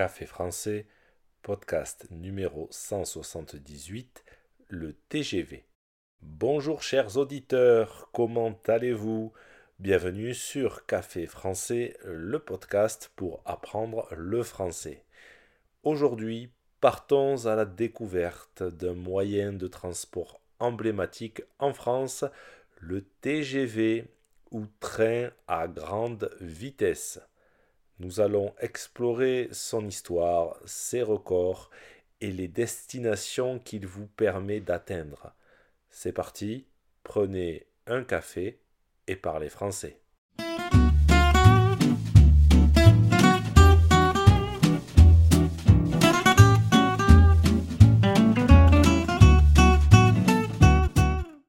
Café français, podcast numéro 178, le TGV. Bonjour chers auditeurs, comment allez-vous? Bienvenue sur Café français, le podcast pour apprendre le français. Aujourd'hui, partons à la découverte d'un moyen de transport emblématique en France, le TGV ou train à grande vitesse. Nous allons explorer son histoire, ses records et les destinations qu'il vous permet d'atteindre. C'est parti, prenez un café et parlez français.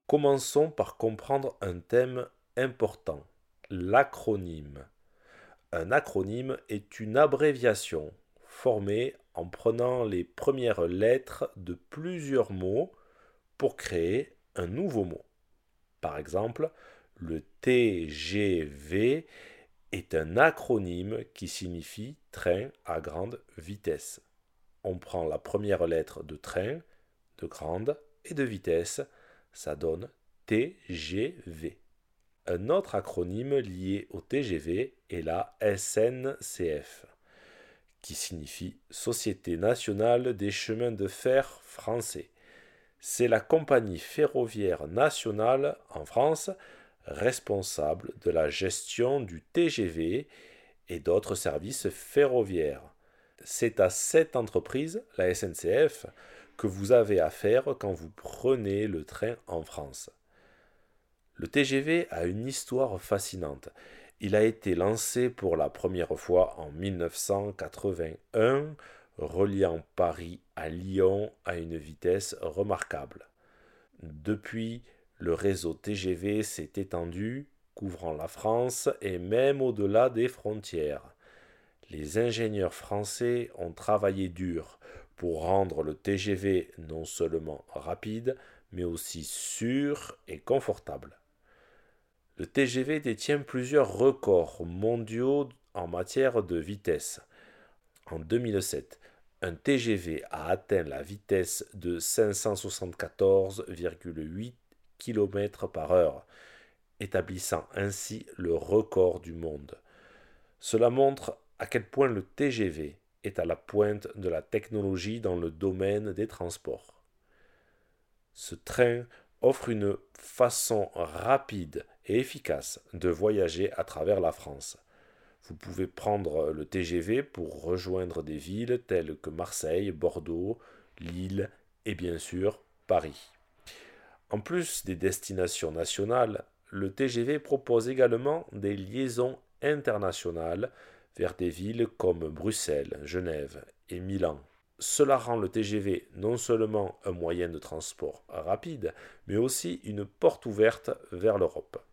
Commençons par comprendre un thème important, l'acronyme. Un acronyme est une abréviation formée en prenant les premières lettres de plusieurs mots pour créer un nouveau mot. Par exemple, le TGV est un acronyme qui signifie train à grande vitesse. On prend la première lettre de train, de grande et de vitesse, ça donne TGV. Un autre acronyme lié au TGV est la SNCF, qui signifie Société nationale des chemins de fer français. C'est la compagnie ferroviaire nationale en France responsable de la gestion du TGV et d'autres services ferroviaires. C'est à cette entreprise, la SNCF, que vous avez affaire quand vous prenez le train en France. Le TGV a une histoire fascinante. Il a été lancé pour la première fois en 1981, reliant Paris à Lyon à une vitesse remarquable. Depuis, le réseau TGV s'est étendu, couvrant la France et même au-delà des frontières. Les ingénieurs français ont travaillé dur pour rendre le TGV non seulement rapide, mais aussi sûr et confortable. Le TGV détient plusieurs records mondiaux en matière de vitesse. En 2007, un TGV a atteint la vitesse de 574,8 km par heure, établissant ainsi le record du monde. Cela montre à quel point le TGV est à la pointe de la technologie dans le domaine des transports. Ce train offre une façon rapide et efficace de voyager à travers la France. Vous pouvez prendre le TGV pour rejoindre des villes telles que Marseille, Bordeaux, Lille et bien sûr Paris. En plus des destinations nationales, le TGV propose également des liaisons internationales vers des villes comme Bruxelles, Genève et Milan. Cela rend le TGV non seulement un moyen de transport rapide, mais aussi une porte ouverte vers l'Europe.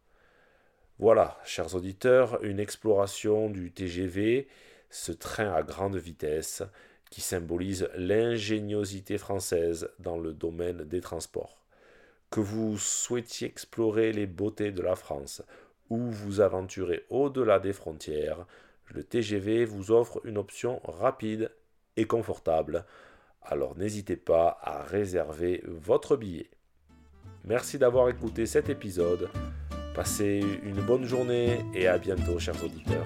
Voilà, chers auditeurs, une exploration du TGV, ce train à grande vitesse qui symbolise l'ingéniosité française dans le domaine des transports. Que vous souhaitiez explorer les beautés de la France ou vous aventurer au-delà des frontières, le TGV vous offre une option rapide et confortable. Alors n'hésitez pas à réserver votre billet. Merci d'avoir écouté cet épisode. Passez une bonne journée et à bientôt chers auditeurs.